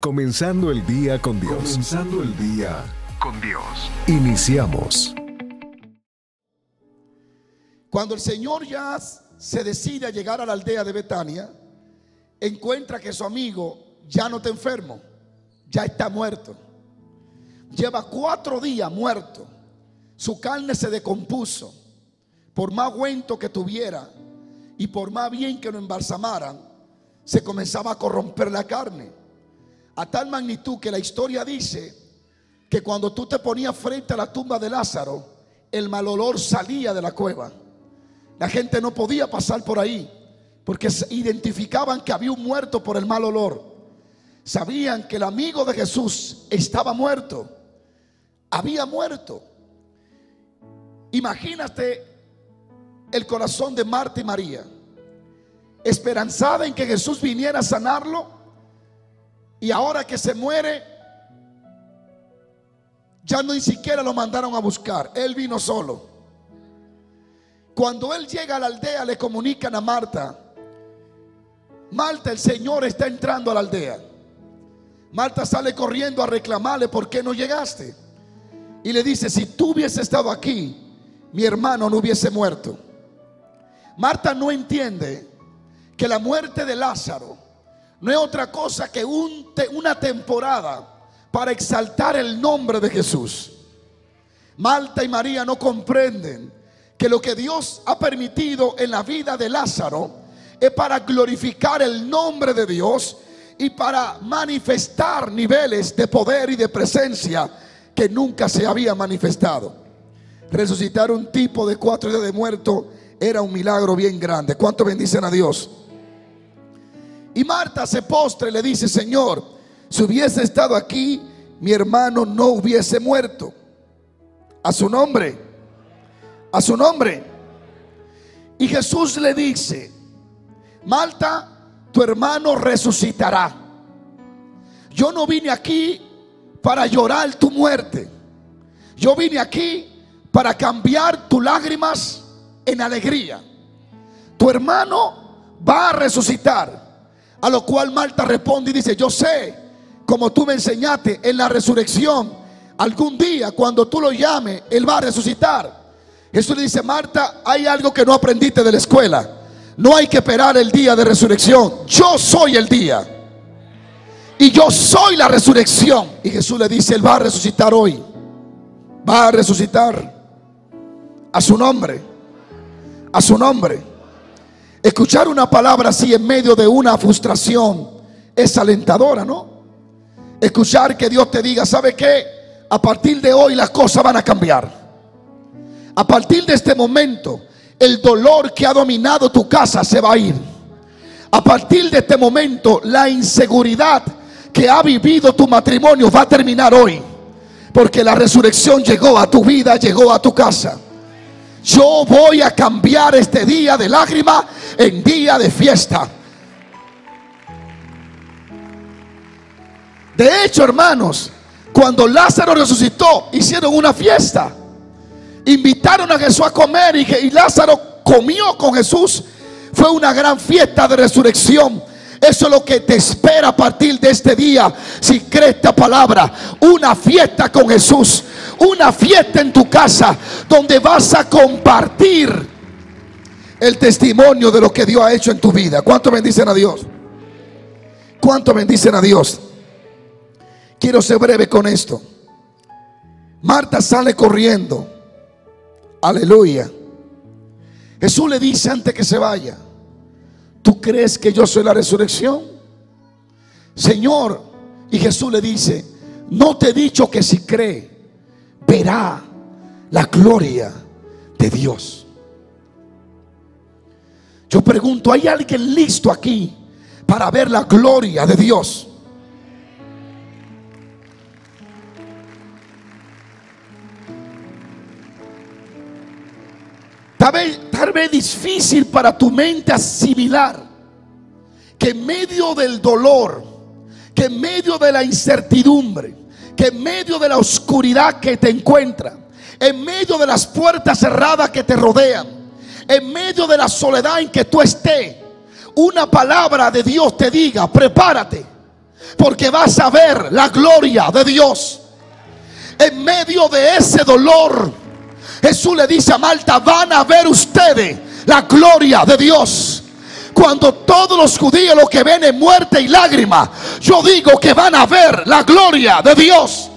Comenzando el día con Dios. Comenzando el día con Dios. Iniciamos. Cuando el Señor ya se decide a llegar a la aldea de Betania, encuentra que su amigo ya no está enfermo, ya está muerto. Lleva cuatro días muerto. Su carne se decompuso. Por más cuento que tuviera y por más bien que lo embalsamaran, se comenzaba a corromper la carne. A tal magnitud que la historia dice que cuando tú te ponías frente a la tumba de Lázaro, el mal olor salía de la cueva. La gente no podía pasar por ahí porque identificaban que había un muerto por el mal olor. Sabían que el amigo de Jesús estaba muerto. Había muerto. Imagínate el corazón de Marta y María, esperanzada en que Jesús viniera a sanarlo y ahora que se muere, ya ni siquiera lo mandaron a buscar, él vino solo. Cuando él llega a la aldea le comunican a Marta, Marta, el Señor está entrando a la aldea. Marta sale corriendo a reclamarle por qué no llegaste. Y le dice, si tú hubieses estado aquí, mi hermano no hubiese muerto. Marta no entiende que la muerte de Lázaro no es otra cosa que una temporada para exaltar el nombre de Jesús. Marta y María no comprenden que lo que Dios ha permitido en la vida de Lázaro es para glorificar el nombre de Dios y para manifestar niveles de poder y de presencia que nunca se había manifestado. Resucitar un tipo de cuatro días de muerto era un milagro bien grande. ¿Cuánto bendicen a Dios? Y Marta se postra y le dice, Señor, si hubiese estado aquí, mi hermano no hubiese muerto. A su nombre, a su nombre. Y Jesús le dice, Marta, tu hermano resucitará. Yo no vine aquí para llorar tu muerte. Yo vine aquí para cambiar tus lágrimas en alegría. Tu hermano va a resucitar. A lo cual Marta responde y dice, yo sé, como tú me enseñaste en la resurrección, algún día cuando tú lo llames, Él va a resucitar. Jesús le dice, Marta, hay algo que no aprendiste de la escuela. No hay que esperar el día de resurrección. Yo soy el día. Y yo soy la resurrección. Y Jesús le dice, Él va a resucitar hoy. Va a resucitar. A su nombre. A su nombre. Escuchar una palabra así en medio de una frustración es alentadora, ¿no? Escuchar que Dios te diga, ¿sabe qué? A partir de hoy las cosas van a cambiar. A partir de este momento, el dolor que ha dominado tu casa se va a ir. A partir de este momento, la inseguridad que ha vivido tu matrimonio va a terminar hoy. Porque la resurrección llegó a tu vida, llegó a tu casa. Yo voy a cambiar este día de lágrima en día de fiesta. De hecho, hermanos, cuando Lázaro resucitó, hicieron una fiesta. Invitaron a Jesús a comer y, Lázaro comió con Jesús. Fue una gran fiesta de resurrección. Eso es lo que te espera a partir de este día. Si crees esta palabra, una fiesta con Jesús una fiesta en tu casa donde vas a compartir el testimonio de lo que Dios ha hecho en tu vida. ¿Cuánto bendicen a Dios? ¿Cuánto bendicen a Dios? Quiero ser breve con esto. Marta sale corriendo. Aleluya. Jesús le dice antes que se vaya, ¿tú crees que yo soy la resurrección? Señor, y Jesús le dice, no te he dicho que si cree, verá la gloria de Dios. Yo pregunto, ¿hay alguien listo aquí para ver la gloria de Dios? Tal vez, tal vez difícil para tu mente asimilar que en medio del dolor, que en medio de la incertidumbre, que en medio de la oscuridad que te encuentra, en medio de las puertas cerradas que te rodean, en medio de la soledad en que tú estés, una palabra de Dios te diga, prepárate, porque vas a ver la gloria de Dios. En medio de ese dolor, Jesús le dice a Marta, van a ver ustedes la gloria de Dios. Cuando todos los judíos lo que ven es muerte y lágrima, yo digo que van a ver la gloria de Dios.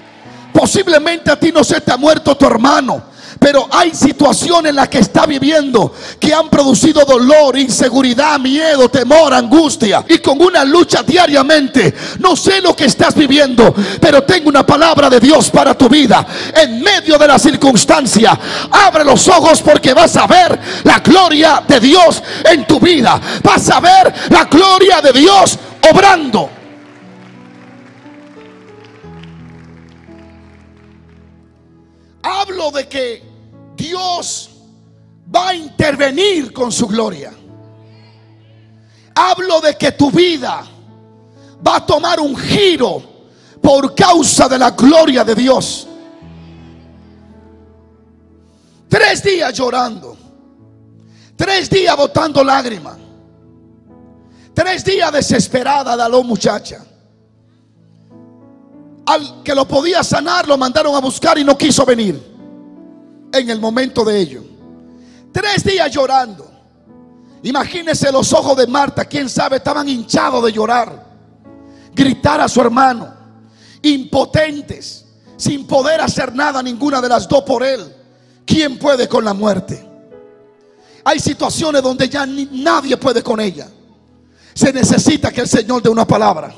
Posiblemente a ti no se te ha muerto tu hermano. Pero hay situaciones en las que está viviendo que han producido dolor, inseguridad, miedo, temor, angustia. Y con una lucha diariamente. No sé lo que estás viviendo, pero tengo una palabra de Dios para tu vida. En medio de la circunstancia, abre los ojos porque vas a ver la gloria de Dios en tu vida. Vas a ver la gloria de Dios obrando. Hablo de que Dios va a intervenir con su gloria. Hablo de que tu vida va a tomar un giro por causa de la gloria de Dios. Tres días llorando. Tres días botando lágrimas. Tres días desesperada de la muchacha. Al que lo podía sanar lo mandaron a buscar y no quiso venir en el momento de ello. Tres días llorando. Imagínese los ojos de Marta, quién sabe, estaban hinchados de llorar. Gritar a su hermano, impotentes, sin poder hacer nada ninguna de las dos por él. ¿Quién puede con la muerte? Hay situaciones donde ya nadie puede con ella. Se necesita que el Señor dé una palabra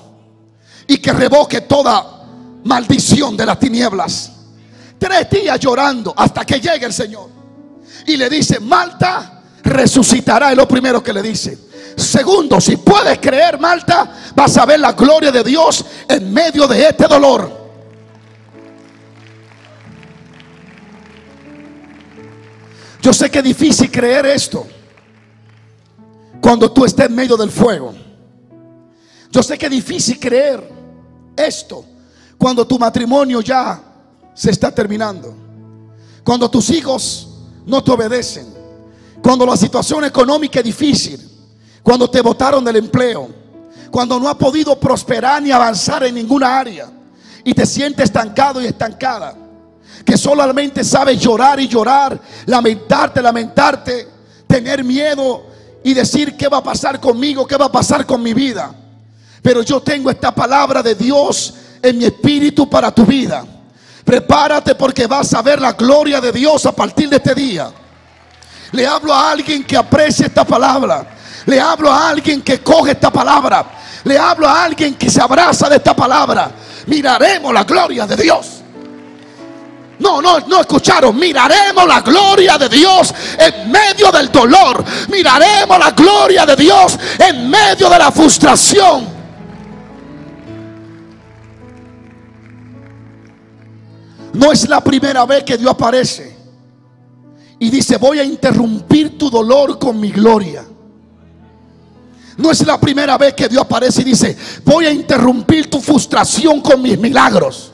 y que revoque toda maldición de las tinieblas tres días llorando hasta que llegue el Señor. Y le dice, Malta resucitará, es lo primero que le dice. Segundo, si puedes creer, Malta, vas a ver la gloria de Dios en medio de este dolor. Yo sé que es difícil creer esto cuando tú estés en medio del fuego. Yo sé que es difícil creer esto cuando tu matrimonio ya se está terminando. Cuando tus hijos no te obedecen. Cuando la situación económica es difícil. Cuando te botaron del empleo. Cuando no has podido prosperar ni avanzar en ninguna área. Y te sientes estancado y estancada. Que solamente sabes llorar y llorar. Lamentarte, lamentarte. Tener miedo y decir qué va a pasar conmigo, qué va a pasar con mi vida. Pero yo tengo esta palabra de Dios en mi espíritu para tu vida. Prepárate porque vas a ver la gloria de Dios a partir de este día. Le hablo a alguien que aprecie esta palabra. Le hablo a alguien que coge esta palabra. Le hablo a alguien que se abraza de esta palabra. Miraremos la gloria de Dios. No, no, no escucharon. Miraremos la gloria de Dios en medio del dolor. Miraremos la gloria de Dios en medio de la frustración. No es la primera vez que Dios aparece y dice, voy a interrumpir tu dolor con mi gloria. No es la primera vez que Dios aparece y dice, voy a interrumpir tu frustración con mis milagros.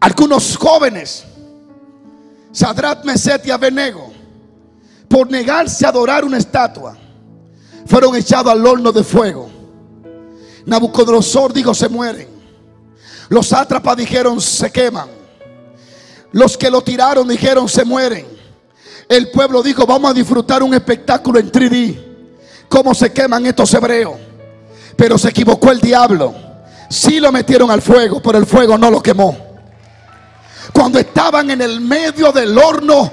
Algunos jóvenes, Sadrat, Meset y Abenego, por negarse a adorar una estatua, fueron echados al horno de fuego. Nabucodonosor dijo, se mueren. Los sátrapas dijeron, se queman. Los que lo tiraron dijeron, se mueren. El pueblo dijo, vamos a disfrutar un espectáculo en 3D. Cómo se queman estos hebreos. Pero se equivocó el diablo. Sí lo metieron al fuego, pero el fuego no lo quemó. Cuando estaban en el medio del horno,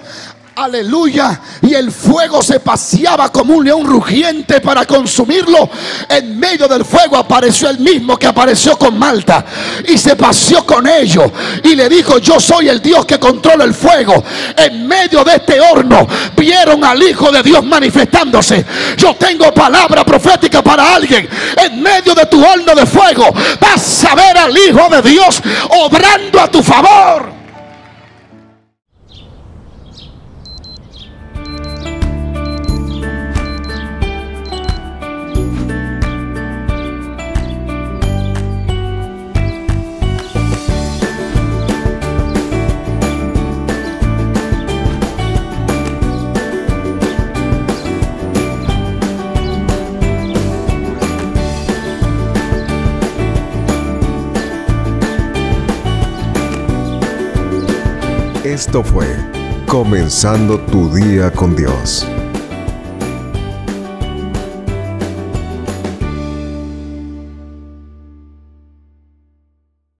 Aleluya. Y el fuego se paseaba como un león rugiente para consumirlo. En medio del fuego apareció el mismo que apareció con Malta. Y se paseó con ellos. Y le dijo, yo soy el Dios que controla el fuego. En medio de este horno vieron al Hijo de Dios manifestándose. Yo tengo palabra profética para alguien. En medio de tu horno de fuego vas a ver al Hijo de Dios obrando a tu favor. Esto fue Comenzando tu día con Dios